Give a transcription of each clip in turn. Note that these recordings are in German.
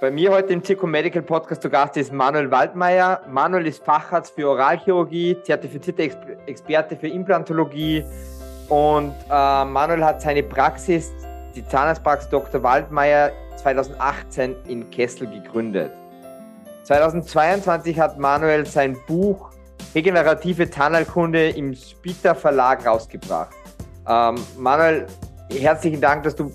Bei mir heute im Circo Medical Podcast zu Gast ist Manuel Waldmeier. Manuel ist Facharzt für Oralchirurgie, zertifizierter Ex Experte für Implantologie und äh, Manuel hat seine Praxis, die Zahnarztpraxis Dr. Waldmeier, 2018 in Kessel gegründet. 2022 hat Manuel sein Buch Regenerative Zahnheilkunde im Spita Verlag rausgebracht. Ähm, Manuel, herzlichen Dank, dass du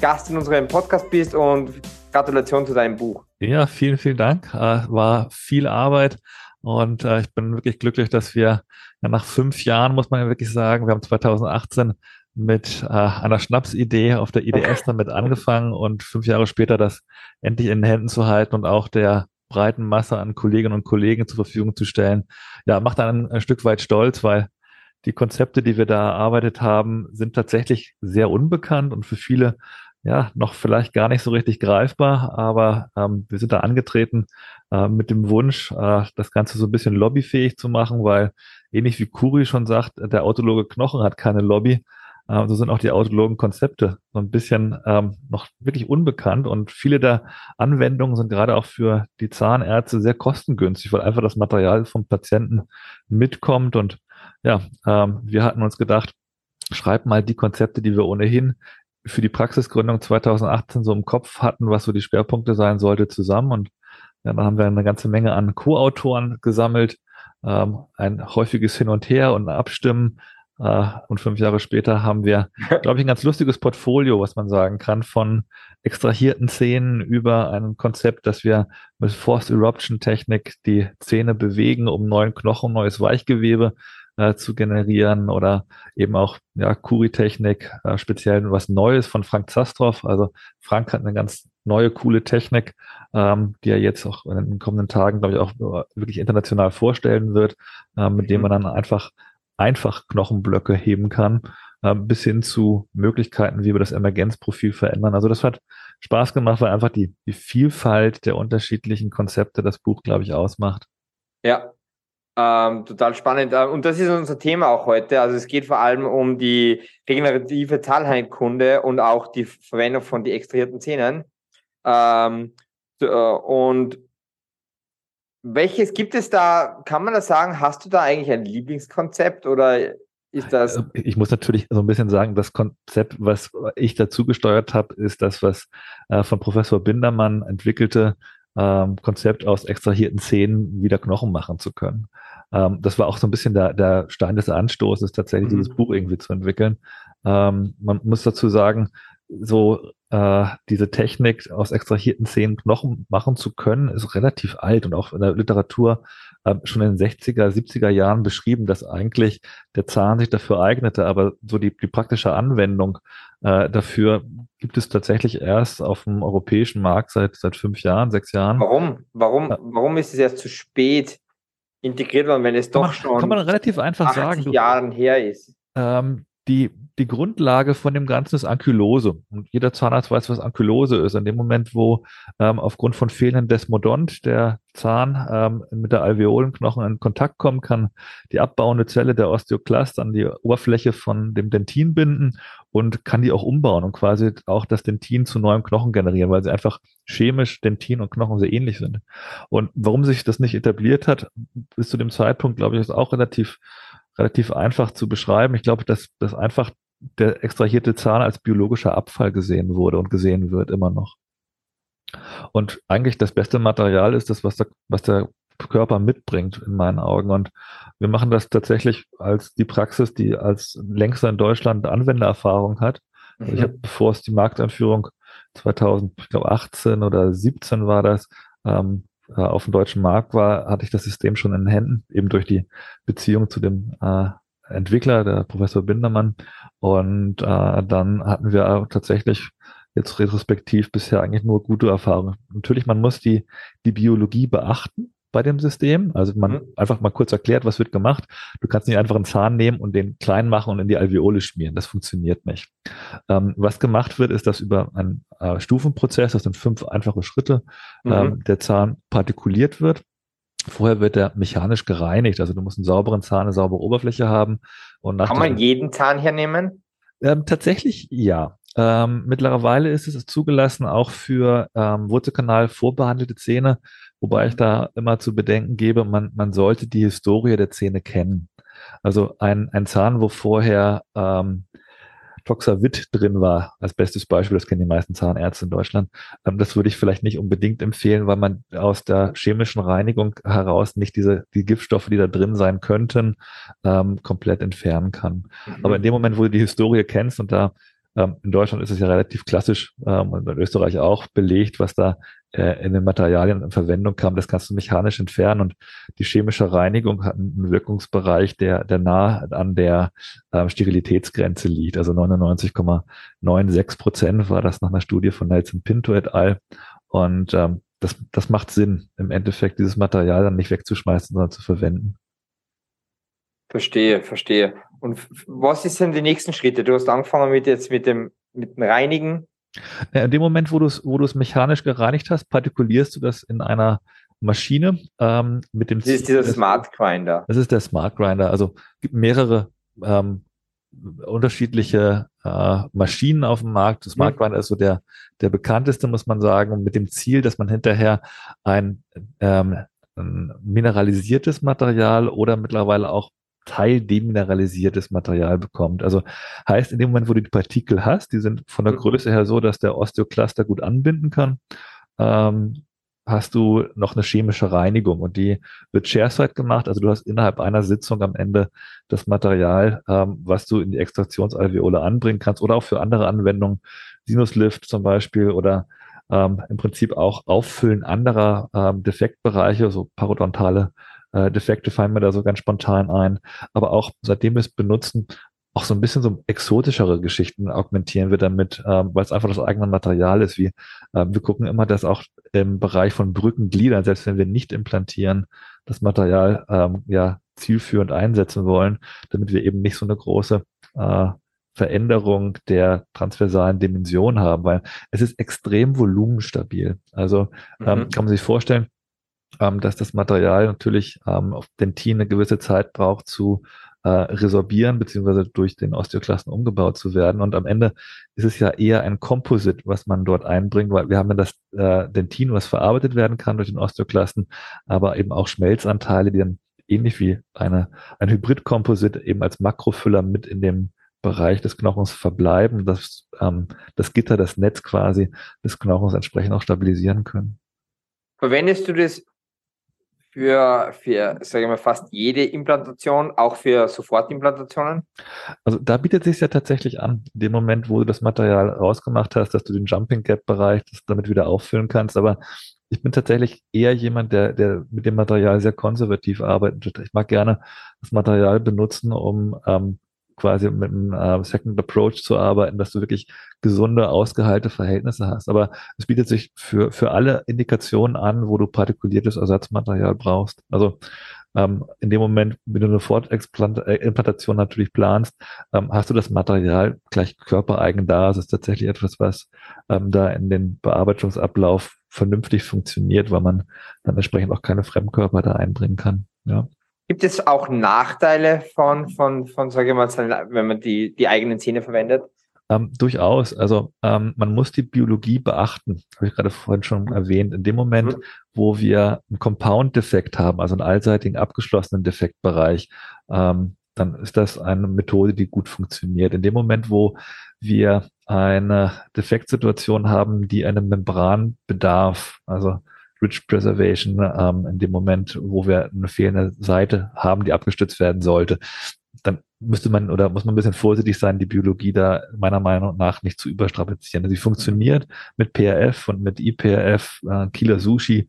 Gast in unserem Podcast bist und Gratulation zu deinem Buch. Ja, vielen, vielen Dank. Äh, war viel Arbeit und äh, ich bin wirklich glücklich, dass wir nach fünf Jahren, muss man ja wirklich sagen, wir haben 2018 mit äh, einer Schnapsidee auf der IDS damit angefangen und fünf Jahre später das endlich in den Händen zu halten und auch der breiten Masse an Kolleginnen und Kollegen zur Verfügung zu stellen, ja, macht einen ein Stück weit stolz, weil die Konzepte, die wir da erarbeitet haben, sind tatsächlich sehr unbekannt und für viele ja noch vielleicht gar nicht so richtig greifbar, aber ähm, wir sind da angetreten äh, mit dem Wunsch, äh, das Ganze so ein bisschen lobbyfähig zu machen, weil ähnlich wie Kuri schon sagt, der autologe Knochen hat keine Lobby. Äh, so sind auch die autologen Konzepte so ein bisschen ähm, noch wirklich unbekannt und viele der Anwendungen sind gerade auch für die Zahnärzte sehr kostengünstig, weil einfach das Material vom Patienten mitkommt und ja, ähm, wir hatten uns gedacht, schreib mal die Konzepte, die wir ohnehin für die Praxisgründung 2018 so im Kopf hatten, was so die Schwerpunkte sein sollte, zusammen. Und dann haben wir eine ganze Menge an Co-Autoren gesammelt, ähm, ein häufiges Hin und Her und Abstimmen. Äh, und fünf Jahre später haben wir, glaube ich, ein ganz lustiges Portfolio, was man sagen kann, von extrahierten Zähnen über ein Konzept, dass wir mit Forced Eruption Technik die Zähne bewegen, um neuen Knochen, neues Weichgewebe äh, zu generieren oder eben auch ja, Kuri-Technik, äh, speziell was Neues von Frank Zastroff. Also Frank hat eine ganz neue, coole Technik, ähm, die er jetzt auch in den kommenden Tagen, glaube ich, auch wirklich international vorstellen wird, äh, mit dem man dann einfach einfach Knochenblöcke heben kann, äh, bis hin zu Möglichkeiten, wie wir das Emergenzprofil verändern. Also das hat Spaß gemacht, weil einfach die, die Vielfalt der unterschiedlichen Konzepte das Buch, glaube ich, ausmacht. Ja, ähm, total spannend. Äh, und das ist unser Thema auch heute. Also es geht vor allem um die regenerative Zahnheilkunde und auch die Verwendung von die extrahierten Zähnen. Ähm, äh, und welches gibt es da, kann man das sagen, hast du da eigentlich ein Lieblingskonzept oder ist das? Äh, ich muss natürlich so ein bisschen sagen, das Konzept, was ich dazu gesteuert habe, ist das, was äh, von Professor Bindermann entwickelte ähm, Konzept aus extrahierten Zähnen wieder Knochen machen zu können. Ähm, das war auch so ein bisschen der, der Stein des Anstoßes, tatsächlich mhm. dieses Buch irgendwie zu entwickeln. Ähm, man muss dazu sagen, so äh, diese Technik aus extrahierten Zähnen Knochen machen zu können, ist relativ alt und auch in der Literatur äh, schon in den 60er, 70er Jahren beschrieben, dass eigentlich der Zahn sich dafür eignete, aber so die, die praktische Anwendung äh, dafür gibt es tatsächlich erst auf dem europäischen Markt seit seit fünf Jahren, sechs Jahren. Warum? Warum? Warum ist es erst zu spät? Integriert worden, wenn es doch man, schon kann man relativ einfach sagen, Jahren her ist. Ähm, die, die Grundlage von dem Ganzen ist Ankylose. Und jeder Zahnarzt weiß, was Ankylose ist. In dem Moment, wo ähm, aufgrund von fehlendem Desmodont der Zahn ähm, mit der Alveolenknochen in Kontakt kommen kann, die abbauende Zelle der Osteoklast an die Oberfläche von dem Dentin binden und kann die auch umbauen und quasi auch das Dentin zu neuem Knochen generieren, weil sie einfach chemisch Dentin und Knochen sehr ähnlich sind. Und warum sich das nicht etabliert hat, bis zu dem Zeitpunkt, glaube ich, ist auch relativ relativ einfach zu beschreiben. Ich glaube, dass, dass einfach der extrahierte Zahn als biologischer Abfall gesehen wurde und gesehen wird immer noch. Und eigentlich das beste Material ist das, was der, was der Körper mitbringt, in meinen Augen. Und wir machen das tatsächlich als die Praxis, die als längster in Deutschland Anwendererfahrung hat. Also ich mhm. habe, bevor es die Markteinführung 2018 oder 17 war das, ähm, äh, auf dem deutschen Markt war, hatte ich das System schon in den Händen, eben durch die Beziehung zu dem äh, Entwickler, der Professor Bindermann. Und äh, dann hatten wir tatsächlich jetzt retrospektiv bisher eigentlich nur gute Erfahrungen. Natürlich, man muss die, die Biologie beachten bei dem System. Also man mhm. einfach mal kurz erklärt, was wird gemacht. Du kannst nicht einfach einen Zahn nehmen und den klein machen und in die Alveole schmieren. Das funktioniert nicht. Ähm, was gemacht wird, ist, dass über einen äh, Stufenprozess, das sind fünf einfache Schritte, mhm. ähm, der Zahn partikuliert wird. Vorher wird er mechanisch gereinigt. Also du musst einen sauberen Zahn, eine saubere Oberfläche haben. Und nach Kann man jeden Zahn hernehmen? Ähm, tatsächlich ja. Ähm, mittlerweile ist es zugelassen auch für ähm, Wurzelkanal vorbehandelte Zähne, wobei ich da immer zu bedenken gebe, man, man sollte die Historie der Zähne kennen. Also ein, ein Zahn, wo vorher ähm, Toxavit drin war, als bestes Beispiel, das kennen die meisten Zahnärzte in Deutschland. Ähm, das würde ich vielleicht nicht unbedingt empfehlen, weil man aus der chemischen Reinigung heraus nicht diese, die Giftstoffe, die da drin sein könnten, ähm, komplett entfernen kann. Mhm. Aber in dem Moment, wo du die Historie kennst und da ähm, in Deutschland ist es ja relativ klassisch ähm, und in Österreich auch belegt, was da äh, in den Materialien in Verwendung kam. Das kannst du mechanisch entfernen und die chemische Reinigung hat einen Wirkungsbereich, der, der nah an der ähm, Sterilitätsgrenze liegt. Also 99,96 Prozent war das nach einer Studie von Nelson Pinto et al. Und ähm, das, das macht Sinn, im Endeffekt dieses Material dann nicht wegzuschmeißen, sondern zu verwenden. Verstehe, verstehe. Und was ist denn die nächsten Schritte? Du hast angefangen mit jetzt mit dem, mit dem Reinigen. Ja, in dem Moment, wo du es, wo mechanisch gereinigt hast, partikulierst du das in einer Maschine ähm, mit dem. Das ist dieser Smart Grinder. Das ist der Smart Grinder. Also gibt mehrere ähm, unterschiedliche äh, Maschinen auf dem Markt. Das Smart mhm. Grinder ist so der der bekannteste, muss man sagen, mit dem Ziel, dass man hinterher ein, ähm, ein mineralisiertes Material oder mittlerweile auch Teil demineralisiertes Material bekommt. Also heißt, in dem Moment, wo du die Partikel hast, die sind von der mhm. Größe her so, dass der Osteocluster gut anbinden kann, ähm, hast du noch eine chemische Reinigung und die wird chairside gemacht. Also du hast innerhalb einer Sitzung am Ende das Material, ähm, was du in die Extraktionsalveole anbringen kannst oder auch für andere Anwendungen, Sinuslift zum Beispiel oder ähm, im Prinzip auch Auffüllen anderer ähm, Defektbereiche, so parodontale äh, Defekte fallen mir da so ganz spontan ein. Aber auch seitdem wir es benutzen, auch so ein bisschen so exotischere Geschichten augmentieren wir damit, ähm, weil es einfach das eigene Material ist. Wie äh, wir gucken immer, dass auch im Bereich von Brückengliedern, selbst wenn wir nicht implantieren, das Material ähm, ja zielführend einsetzen wollen, damit wir eben nicht so eine große äh, Veränderung der transversalen Dimension haben, weil es ist extrem volumenstabil. Also ähm, mhm. kann man sich vorstellen, ähm, dass das Material natürlich ähm, auf Dentin eine gewisse Zeit braucht zu äh, resorbieren, beziehungsweise durch den Osteoklasten umgebaut zu werden. Und am Ende ist es ja eher ein Composite, was man dort einbringt, weil wir haben ja das äh, Dentin, was verarbeitet werden kann durch den Osteoklasten, aber eben auch Schmelzanteile, die dann ähnlich wie eine, ein Hybrid-Composite eben als Makrofüller mit in dem Bereich des Knochens verbleiben, dass ähm, das Gitter, das Netz quasi des Knochens entsprechend auch stabilisieren können. Verwendest du das für, für sage ich mal, fast jede Implantation, auch für Sofortimplantationen? Also da bietet sich ja tatsächlich an, in dem Moment, wo du das Material rausgemacht hast, dass du den Jumping Gap Bereich damit wieder auffüllen kannst. Aber ich bin tatsächlich eher jemand, der, der mit dem Material sehr konservativ arbeitet. Ich mag gerne das Material benutzen, um ähm, quasi mit einem äh, Second Approach zu arbeiten, dass du wirklich gesunde, ausgeheilte Verhältnisse hast. Aber es bietet sich für, für alle Indikationen an, wo du partikuliertes Ersatzmaterial brauchst. Also ähm, in dem Moment, wenn du eine Fortimplantation äh, natürlich planst, ähm, hast du das Material gleich körpereigen da. Es ist tatsächlich etwas, was ähm, da in den Bearbeitungsablauf vernünftig funktioniert, weil man dann entsprechend auch keine Fremdkörper da einbringen kann. Ja. Gibt es auch Nachteile von, von, von sage ich mal, wenn man die, die eigenen Zähne verwendet? Ähm, durchaus. Also ähm, man muss die Biologie beachten, habe ich gerade vorhin schon erwähnt. In dem Moment, mhm. wo wir einen Compound-Defekt haben, also einen allseitigen abgeschlossenen Defektbereich, ähm, dann ist das eine Methode, die gut funktioniert. In dem Moment, wo wir eine Defektsituation haben, die einem Membran bedarf, also Rich Preservation ähm, in dem Moment, wo wir eine fehlende Seite haben, die abgestützt werden sollte, dann müsste man oder muss man ein bisschen vorsichtig sein, die Biologie da meiner Meinung nach nicht zu überstrapazieren. Sie funktioniert mit PRF und mit IPRF, äh, Killer Sushi,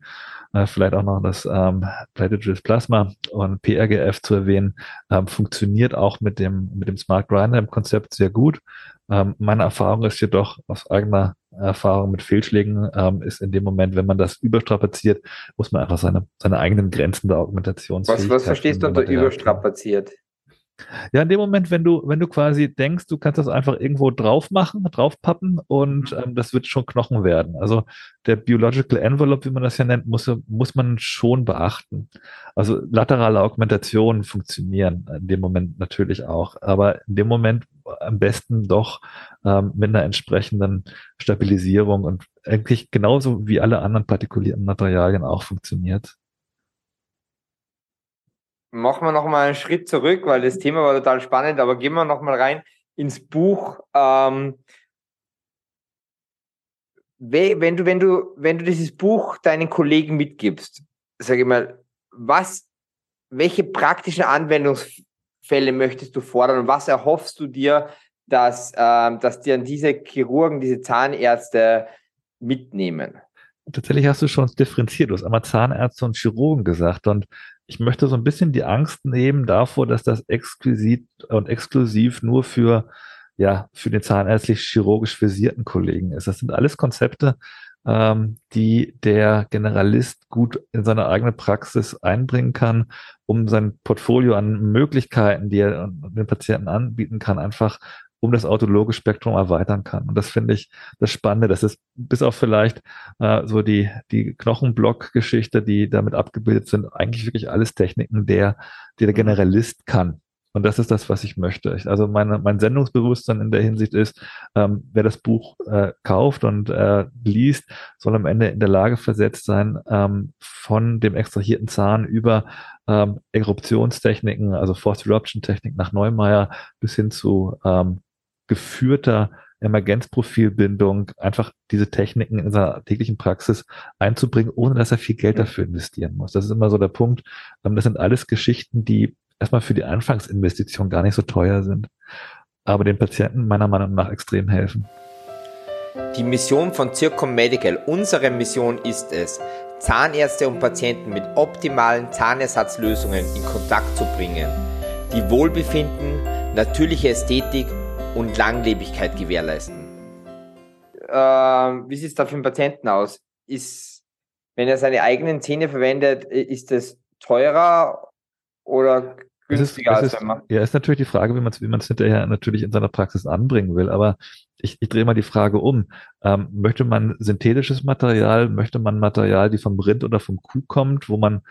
äh, vielleicht auch noch das ähm, Platelet Plasma und PRGF zu erwähnen, ähm, funktioniert auch mit dem, mit dem Smart Grinder im Konzept sehr gut. Ähm, meine Erfahrung ist jedoch aus eigener Erfahrung mit Fehlschlägen ähm, ist in dem Moment, wenn man das überstrapaziert, muss man einfach seine, seine eigenen Grenzen der Augmentationsfähigkeit. Was, was verstehst du unter überstrapaziert? Ja, in dem Moment, wenn du, wenn du quasi denkst, du kannst das einfach irgendwo drauf machen, draufpappen und mhm. ähm, das wird schon Knochen werden. Also der Biological Envelope, wie man das ja nennt, muss, muss man schon beachten. Also laterale Augmentationen funktionieren in dem Moment natürlich auch, aber in dem Moment am besten doch ähm, mit einer entsprechenden Stabilisierung und eigentlich genauso wie alle anderen partikulierten Materialien auch funktioniert machen wir nochmal einen Schritt zurück, weil das Thema war total spannend, aber gehen wir nochmal rein ins Buch. Ähm, wenn du, wenn du, wenn du dieses Buch deinen Kollegen mitgibst, sage ich mal, was, welche praktischen Anwendungsfälle möchtest du fordern und was erhoffst du dir, dass, ähm, dass dir diese Chirurgen, diese Zahnärzte mitnehmen? Tatsächlich hast du schon differenziert. Du hast einmal Zahnärzte und Chirurgen gesagt. Und ich möchte so ein bisschen die Angst nehmen davor, dass das exquisit und exklusiv nur für, ja, für den zahnärztlich-chirurgisch versierten Kollegen ist. Das sind alles Konzepte, ähm, die der Generalist gut in seine eigene Praxis einbringen kann, um sein Portfolio an Möglichkeiten, die er den Patienten anbieten kann, einfach um das autologe Spektrum erweitern kann. Und das finde ich das Spannende. Das ist bis auf vielleicht äh, so die, die Knochenblock-Geschichte, die damit abgebildet sind, eigentlich wirklich alles Techniken, der, die der Generalist kann. Und das ist das, was ich möchte. Also meine, mein Sendungsbewusstsein in der Hinsicht ist, ähm, wer das Buch äh, kauft und äh, liest, soll am Ende in der Lage versetzt sein, ähm, von dem extrahierten Zahn über ähm, Eruptionstechniken, also Forced Eruption Technik nach Neumeier bis hin zu ähm, geführter Emergenzprofilbindung, einfach diese Techniken in seiner täglichen Praxis einzubringen, ohne dass er viel Geld dafür investieren muss. Das ist immer so der Punkt. Ähm, das sind alles Geschichten, die erstmal für die Anfangsinvestition gar nicht so teuer sind, aber den Patienten meiner Meinung nach extrem helfen. Die Mission von Circom Medical, unsere Mission ist es, Zahnärzte und Patienten mit optimalen Zahnersatzlösungen in Kontakt zu bringen, die Wohlbefinden, natürliche Ästhetik und Langlebigkeit gewährleisten. Äh, wie sieht es da für den Patienten aus? Ist, wenn er seine eigenen Zähne verwendet, ist es teurer oder günstiger es ist, als wenn man? Ja, ist natürlich die Frage, wie man es wie man's hinterher natürlich in seiner Praxis anbringen will. Aber ich, ich drehe mal die Frage um. Ähm, möchte man synthetisches Material? Möchte man Material, die vom Rind oder vom Kuh kommt, wo man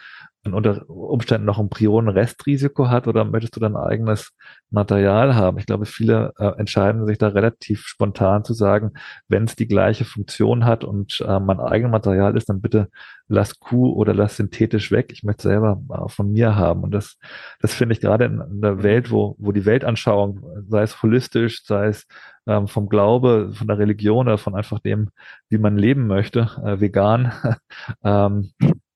unter Umständen noch ein Prionenrestrisiko hat oder möchtest du dein eigenes Material haben? Ich glaube, viele äh, entscheiden sich da relativ spontan zu sagen, wenn es die gleiche Funktion hat und äh, mein eigenes Material ist, dann bitte lass Kuh oder lass synthetisch weg. Ich möchte selber äh, von mir haben. Und das, das finde ich gerade in, in der Welt, wo, wo die Weltanschauung, sei es holistisch, sei es ähm, vom Glaube, von der Religion oder von einfach dem, wie man leben möchte, äh, vegan, ähm,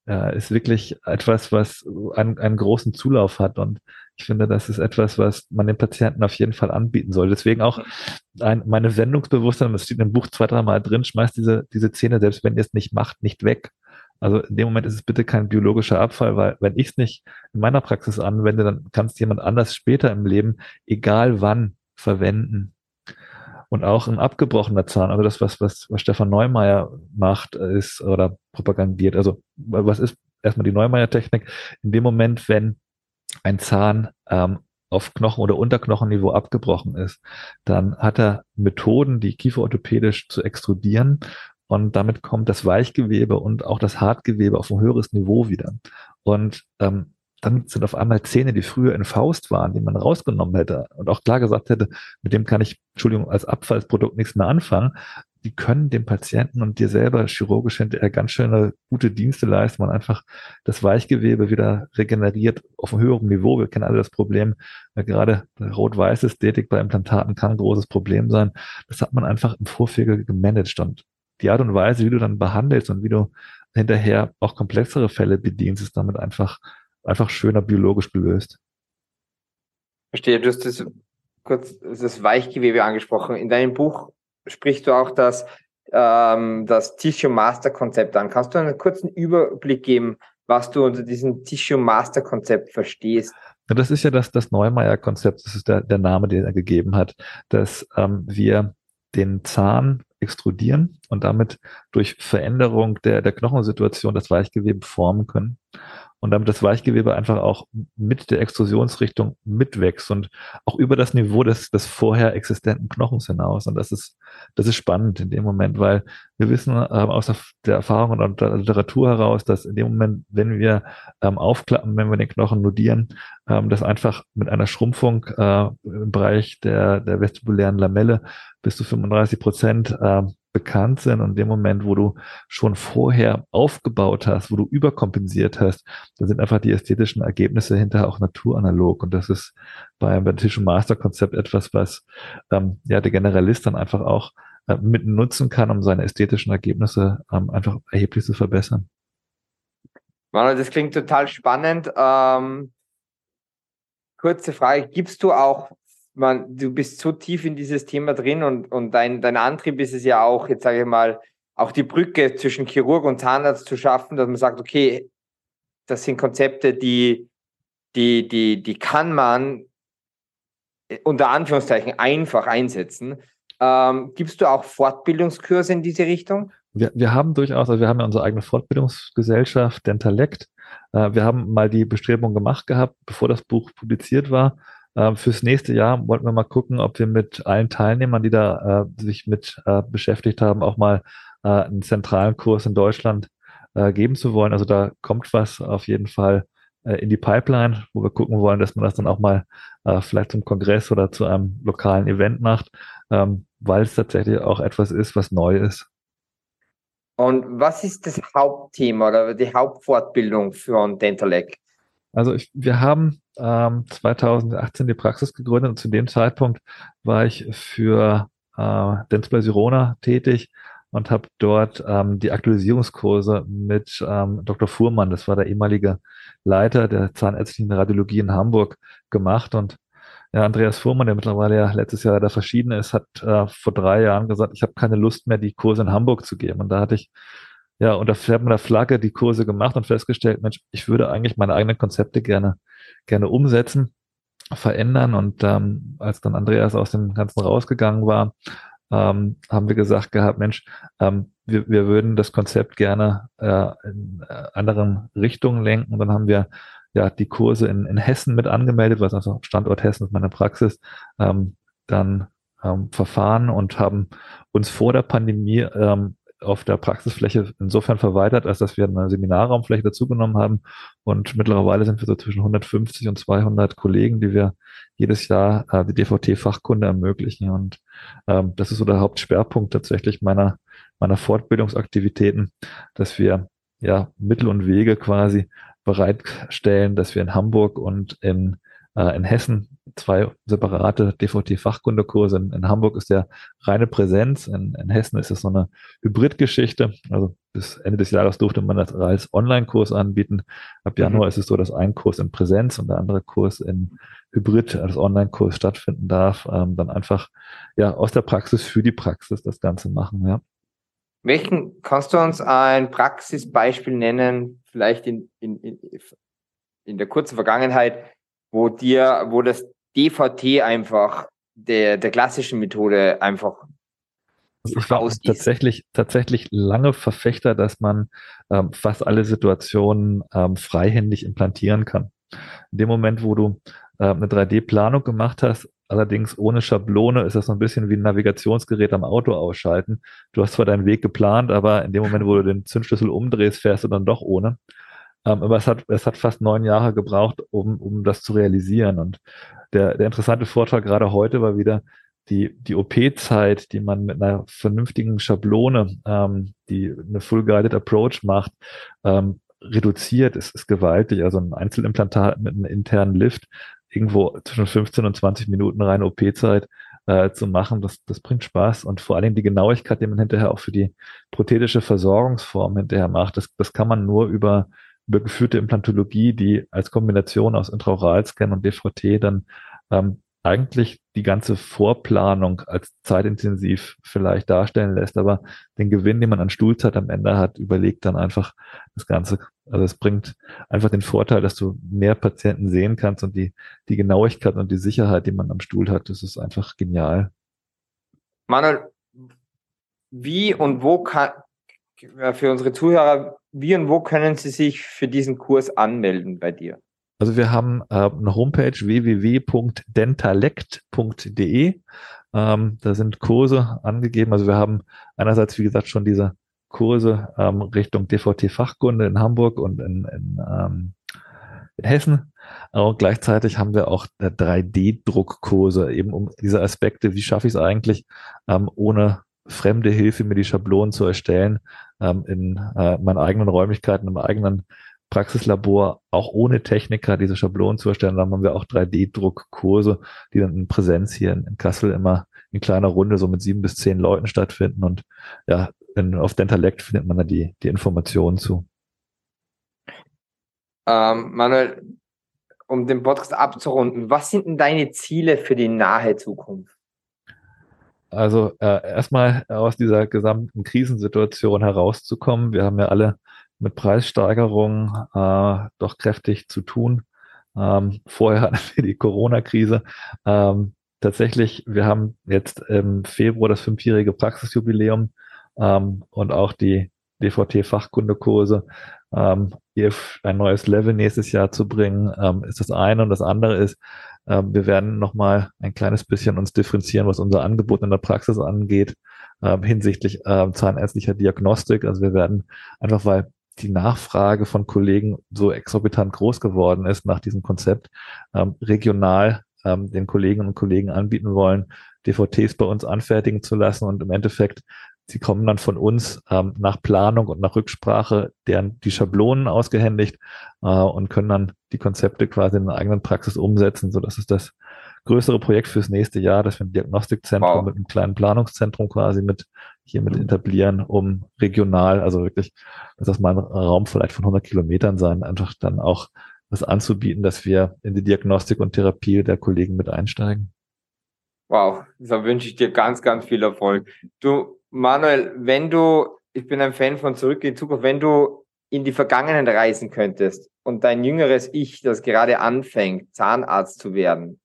äh, ist wirklich etwas, was einen, einen großen Zulauf hat. Und ich finde, das ist etwas, was man den Patienten auf jeden Fall anbieten soll. Deswegen auch ein, meine Sendungsbewusstsein, das steht im Buch zwei, dreimal drin, schmeißt diese, diese Zähne, selbst wenn ihr es nicht macht, nicht weg. Also in dem Moment ist es bitte kein biologischer Abfall, weil wenn ich es nicht in meiner Praxis anwende, dann kann es jemand anders später im Leben, egal wann, verwenden. Und auch ein abgebrochener Zahn, also das, was, was, was Stefan Neumeier macht, ist oder propagandiert. Also was ist erstmal die Neumeier-Technik? In dem Moment, wenn ein Zahn ähm, auf Knochen- oder Unterknochenniveau abgebrochen ist, dann hat er Methoden, die kieferorthopädisch zu extrudieren und damit kommt das Weichgewebe und auch das Hartgewebe auf ein höheres Niveau wieder. Und ähm, dann sind auf einmal Zähne, die früher in Faust waren, die man rausgenommen hätte und auch klar gesagt hätte, mit dem kann ich, Entschuldigung, als Abfallsprodukt nichts mehr anfangen. Die können dem Patienten und dir selber chirurgisch hinterher ganz schöne gute Dienste leisten, man einfach das Weichgewebe wieder regeneriert auf einem höheren Niveau. Wir kennen alle das Problem, gerade rot-weiße Ästhetik bei Implantaten kann ein großes Problem sein. Das hat man einfach im Vorfeld gemanagt und die Art und Weise, wie du dann behandelst und wie du hinterher auch komplexere Fälle bedienst, ist damit einfach einfach schöner biologisch gelöst. Verstehe, du hast das kurz das Weichgewebe angesprochen. In deinem Buch sprichst du auch das, ähm, das Tissue Master Konzept an. Kannst du einen kurzen Überblick geben, was du unter diesem Tissue Master Konzept verstehst? Ja, das ist ja das, das Neumeier-Konzept, das ist der, der Name, den er gegeben hat, dass ähm, wir den Zahn extrudieren und damit durch Veränderung der, der Knochensituation das Weichgewebe formen können und damit das Weichgewebe einfach auch mit der Extrusionsrichtung mitwächst und auch über das Niveau des, des vorher existenten Knochens hinaus. Und das ist, das ist spannend in dem Moment, weil wir wissen äh, aus der Erfahrung und der Literatur heraus, dass in dem Moment, wenn wir ähm, aufklappen, wenn wir den Knochen nodieren, ähm, das einfach mit einer Schrumpfung äh, im Bereich der, der vestibulären Lamelle bis zu 35 Prozent äh, bekannt sind und in dem Moment, wo du schon vorher aufgebaut hast, wo du überkompensiert hast, dann sind einfach die ästhetischen Ergebnisse hinterher auch naturanalog. Und das ist beim Tisch- und Master-Konzept etwas, was ähm, ja der Generalist dann einfach auch äh, mit nutzen kann, um seine ästhetischen Ergebnisse ähm, einfach erheblich zu verbessern. Manuel, das klingt total spannend. Ähm, kurze Frage, gibst du auch man, du bist so tief in dieses Thema drin und, und dein, dein Antrieb ist es ja auch, jetzt sage ich mal, auch die Brücke zwischen Chirurg und Zahnarzt zu schaffen, dass man sagt, okay, das sind Konzepte, die, die, die, die kann man unter Anführungszeichen einfach einsetzen. Ähm, gibst du auch Fortbildungskurse in diese Richtung? Wir, wir haben durchaus, also wir haben ja unsere eigene Fortbildungsgesellschaft Dentalect. Äh, wir haben mal die Bestrebung gemacht gehabt, bevor das Buch publiziert war, äh, fürs nächste Jahr wollten wir mal gucken, ob wir mit allen Teilnehmern, die da äh, sich mit äh, beschäftigt haben, auch mal äh, einen zentralen Kurs in Deutschland äh, geben zu wollen. Also da kommt was auf jeden Fall äh, in die Pipeline, wo wir gucken wollen, dass man das dann auch mal äh, vielleicht zum Kongress oder zu einem lokalen Event macht, ähm, weil es tatsächlich auch etwas ist, was neu ist. Und was ist das Hauptthema oder die Hauptfortbildung für Dentalec? Also ich, wir haben ähm, 2018 die Praxis gegründet und zu dem Zeitpunkt war ich für äh, Dental Sirona tätig und habe dort ähm, die Aktualisierungskurse mit ähm, Dr. Fuhrmann, das war der ehemalige Leiter der zahnärztlichen Radiologie in Hamburg, gemacht. Und ja, Andreas Fuhrmann, der mittlerweile ja letztes Jahr da verschieden ist, hat äh, vor drei Jahren gesagt, ich habe keine Lust mehr, die Kurse in Hamburg zu geben. Und da hatte ich ja unter der Flagge die Kurse gemacht und festgestellt, Mensch, ich würde eigentlich meine eigenen Konzepte gerne gerne umsetzen, verändern. Und ähm, als dann Andreas aus dem Ganzen rausgegangen war, ähm, haben wir gesagt gehabt, Mensch, ähm, wir, wir würden das Konzept gerne äh, in äh, anderen Richtungen lenken. Und dann haben wir ja die Kurse in, in Hessen mit angemeldet, was also Standort Hessen ist meine Praxis, ähm, dann ähm, verfahren und haben uns vor der Pandemie ähm, auf der Praxisfläche insofern verweitert, als dass wir eine Seminarraumfläche dazugenommen haben. Und mittlerweile sind wir so zwischen 150 und 200 Kollegen, die wir jedes Jahr äh, die DVT-Fachkunde ermöglichen. Und ähm, das ist so der Hauptschwerpunkt tatsächlich meiner, meiner Fortbildungsaktivitäten, dass wir ja Mittel und Wege quasi bereitstellen, dass wir in Hamburg und in äh, in Hessen zwei separate DVT-Fachkundekurse. In, in, Hamburg ist der reine Präsenz, in, in Hessen ist es so eine Hybridgeschichte. Also bis Ende des Jahres durfte man das als Online-Kurs anbieten. Ab Januar mhm. ist es so, dass ein Kurs in Präsenz und der andere Kurs in Hybrid als Online-Kurs stattfinden darf. Ähm, dann einfach ja aus der Praxis für die Praxis das Ganze machen. Ja. Welchen kannst du uns ein Praxisbeispiel nennen, vielleicht in, in, in, in der kurzen Vergangenheit, wo dir, wo das DVT einfach der, der klassischen Methode einfach ich war tatsächlich, tatsächlich lange Verfechter, dass man ähm, fast alle Situationen ähm, freihändig implantieren kann. In dem Moment, wo du äh, eine 3D-Planung gemacht hast, allerdings ohne Schablone, ist das so ein bisschen wie ein Navigationsgerät am Auto ausschalten. Du hast zwar deinen Weg geplant, aber in dem Moment, wo du den Zündschlüssel umdrehst, fährst du dann doch ohne. Ähm, aber es hat, es hat fast neun Jahre gebraucht, um, um das zu realisieren. Und der, der interessante Vortrag gerade heute war wieder die, die OP-Zeit, die man mit einer vernünftigen Schablone, ähm, die eine Full-Guided Approach macht, ähm, reduziert, ist, ist gewaltig. Also ein Einzelimplantat mit einem internen Lift, irgendwo zwischen 15 und 20 Minuten reine OP-Zeit äh, zu machen, das, das bringt Spaß. Und vor Dingen die Genauigkeit, die man hinterher auch für die prothetische Versorgungsform hinterher macht, das, das kann man nur über über geführte Implantologie, die als Kombination aus Intraoralscan und DVT dann ähm, eigentlich die ganze Vorplanung als zeitintensiv vielleicht darstellen lässt, aber den Gewinn, den man an Stuhlzeit am Ende hat, überlegt dann einfach das Ganze. Also es bringt einfach den Vorteil, dass du mehr Patienten sehen kannst und die, die Genauigkeit und die Sicherheit, die man am Stuhl hat, das ist einfach genial. Manuel, wie und wo kann, für unsere Zuhörer, wie und wo können sie sich für diesen Kurs anmelden bei dir? Also wir haben äh, eine Homepage www.dentalect.de. Ähm, da sind Kurse angegeben. Also wir haben einerseits, wie gesagt, schon diese Kurse ähm, Richtung DVT-Fachkunde in Hamburg und in, in, ähm, in Hessen. Und gleichzeitig haben wir auch 3D-Druckkurse, eben um diese Aspekte, wie schaffe ich es eigentlich, ähm, ohne fremde Hilfe mir die Schablonen zu erstellen, ähm, in äh, meinen eigenen Räumlichkeiten, im eigenen Praxislabor, auch ohne Techniker diese Schablonen zu erstellen. Dann haben wir auch 3D-Druckkurse, die dann in Präsenz hier in, in Kassel immer in kleiner Runde so mit sieben bis zehn Leuten stattfinden. Und ja, in, auf Dentalect findet man da die, die Informationen zu. Ähm, Manuel, um den Podcast abzurunden, was sind denn deine Ziele für die nahe Zukunft? Also äh, erstmal aus dieser gesamten Krisensituation herauszukommen. Wir haben ja alle mit Preissteigerungen äh, doch kräftig zu tun. Ähm, vorher hatten wir die Corona-Krise. Ähm, tatsächlich, wir haben jetzt im Februar das fünfjährige Praxisjubiläum ähm, und auch die DVT-Fachkundekurse. Ähm, ein neues Level nächstes Jahr zu bringen, ähm, ist das eine. Und das andere ist, wir werden nochmal ein kleines bisschen uns differenzieren, was unser Angebot in der Praxis angeht, ähm, hinsichtlich ähm, zahnärztlicher Diagnostik. Also wir werden einfach, weil die Nachfrage von Kollegen so exorbitant groß geworden ist nach diesem Konzept, ähm, regional ähm, den Kolleginnen und Kollegen anbieten wollen, DVTs bei uns anfertigen zu lassen und im Endeffekt Sie kommen dann von uns ähm, nach Planung und nach Rücksprache deren die Schablonen ausgehändigt äh, und können dann die Konzepte quasi in der eigenen Praxis umsetzen. So, das ist das größere Projekt fürs nächste Jahr, dass wir ein Diagnostikzentrum wow. mit einem kleinen Planungszentrum quasi mit hier mit etablieren, um regional, also wirklich, dass das mal ein Raum vielleicht von 100 Kilometern sein, einfach dann auch das anzubieten, dass wir in die Diagnostik und Therapie der Kollegen mit einsteigen. Wow, da wünsche ich dir ganz, ganz viel Erfolg. Du, Manuel, wenn du, ich bin ein Fan von Zurück in die Zukunft, wenn du in die Vergangenheit reisen könntest und dein jüngeres Ich, das gerade anfängt, Zahnarzt zu werden,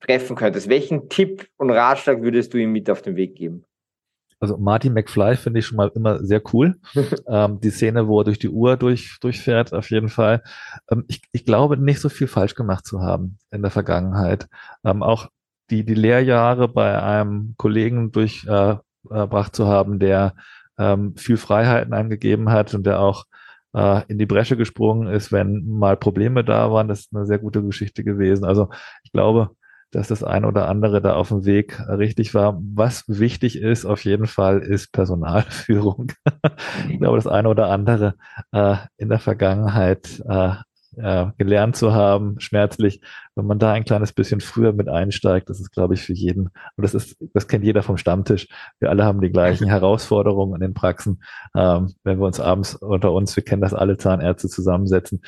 treffen könntest, welchen Tipp und Ratschlag würdest du ihm mit auf den Weg geben? Also Marty McFly finde ich schon mal immer sehr cool. ähm, die Szene, wo er durch die Uhr durch, durchfährt, auf jeden Fall. Ähm, ich, ich glaube, nicht so viel falsch gemacht zu haben in der Vergangenheit. Ähm, auch die, die Lehrjahre bei einem Kollegen durch äh, gebracht zu haben, der ähm, viel Freiheiten angegeben hat und der auch äh, in die Bresche gesprungen ist, wenn mal Probleme da waren. Das ist eine sehr gute Geschichte gewesen. Also ich glaube, dass das eine oder andere da auf dem Weg richtig war. Was wichtig ist, auf jeden Fall, ist Personalführung. ich glaube, das eine oder andere äh, in der Vergangenheit äh, äh, gelernt zu haben, schmerzlich, wenn man da ein kleines bisschen früher mit einsteigt, das ist, glaube ich, für jeden, und das ist, das kennt jeder vom Stammtisch. Wir alle haben die gleichen Herausforderungen in den Praxen. Ähm, wenn wir uns abends unter uns, wir kennen das alle Zahnärzte zusammensetzen.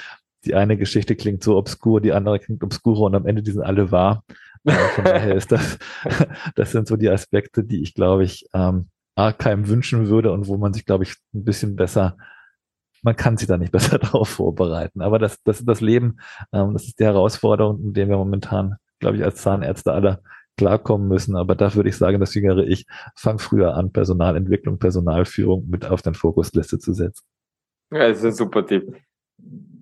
Die eine Geschichte klingt so obskur, die andere klingt obskurer und am Ende die sind alle wahr. Äh, von daher ist das, das sind so die Aspekte, die ich, glaube ich, ähm, keinem wünschen würde und wo man sich, glaube ich, ein bisschen besser man kann sich da nicht besser darauf vorbereiten. Aber das, das ist das Leben, ähm, das ist die Herausforderung, in der wir momentan, glaube ich, als Zahnärzte alle klarkommen müssen. Aber da würde ich sagen, das jüngere Ich, fang früher an, Personalentwicklung, Personalführung mit auf den Fokusliste zu setzen. Ja, das ist ein super Tipp.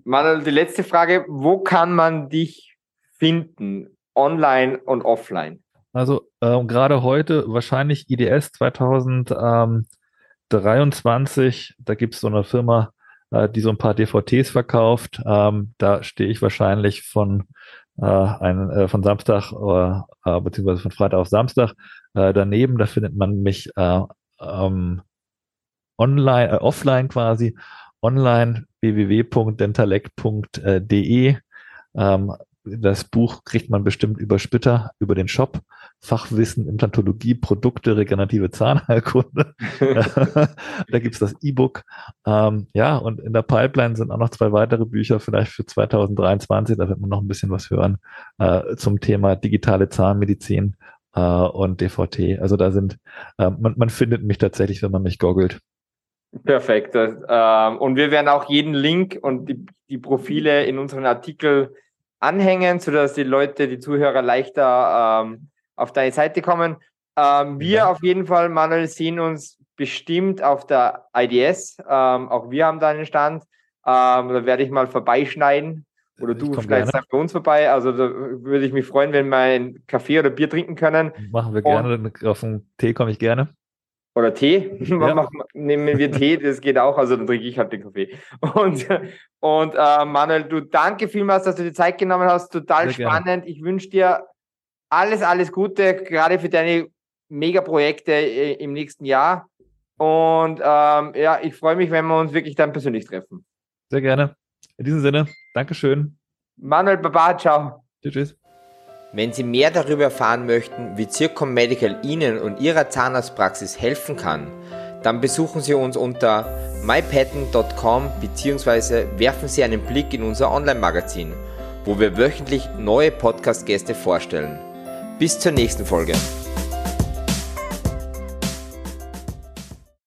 Manuel, die letzte Frage, wo kann man dich finden, online und offline? Also ähm, gerade heute wahrscheinlich IDS 2023, da gibt es so eine Firma, äh, die so ein paar DVTs verkauft. Ähm, da stehe ich wahrscheinlich von, äh, ein, äh, von Samstag äh, äh, beziehungsweise von Freitag auf Samstag äh, daneben. Da findet man mich äh, ähm, online, äh, offline quasi, online www.dentalec.de. Ähm, das Buch kriegt man bestimmt über Spitter, über den Shop. Fachwissen, Implantologie, Produkte, regenerative Zahnheilkunde. da gibt's das E-Book. Ähm, ja, und in der Pipeline sind auch noch zwei weitere Bücher, vielleicht für 2023. Da wird man noch ein bisschen was hören äh, zum Thema digitale Zahnmedizin äh, und DVT. Also da sind, äh, man, man findet mich tatsächlich, wenn man mich googelt. Perfekt. Ähm, und wir werden auch jeden Link und die, die Profile in unseren Artikel anhängen, sodass die Leute, die Zuhörer leichter ähm, auf deine Seite kommen. Ähm, wir ja. auf jeden Fall, Manuel, sehen uns bestimmt auf der IDS. Ähm, auch wir haben da einen Stand. Ähm, da werde ich mal vorbeischneiden. Oder du schneidest bei uns vorbei. Also da würde ich mich freuen, wenn wir einen Kaffee oder Bier trinken können. Machen wir gerne. Und auf den Tee komme ich gerne. Oder Tee. Ja. Nehmen wir Tee, das geht auch. Also dann trinke ich halt den Kaffee. Und, und äh, Manuel, du danke vielmals, dass du die Zeit genommen hast. Total Sehr spannend. Gerne. Ich wünsche dir alles, alles Gute, gerade für deine Megaprojekte äh, im nächsten Jahr. Und ähm, ja, ich freue mich, wenn wir uns wirklich dann persönlich treffen. Sehr gerne. In diesem Sinne, Dankeschön. Manuel Baba, ciao. Tschüss. tschüss. Wenn Sie mehr darüber erfahren möchten, wie Zircom Medical Ihnen und Ihrer Zahnarztpraxis helfen kann, dann besuchen Sie uns unter mypatent.com bzw. werfen Sie einen Blick in unser Online-Magazin, wo wir wöchentlich neue Podcast-Gäste vorstellen. Bis zur nächsten Folge.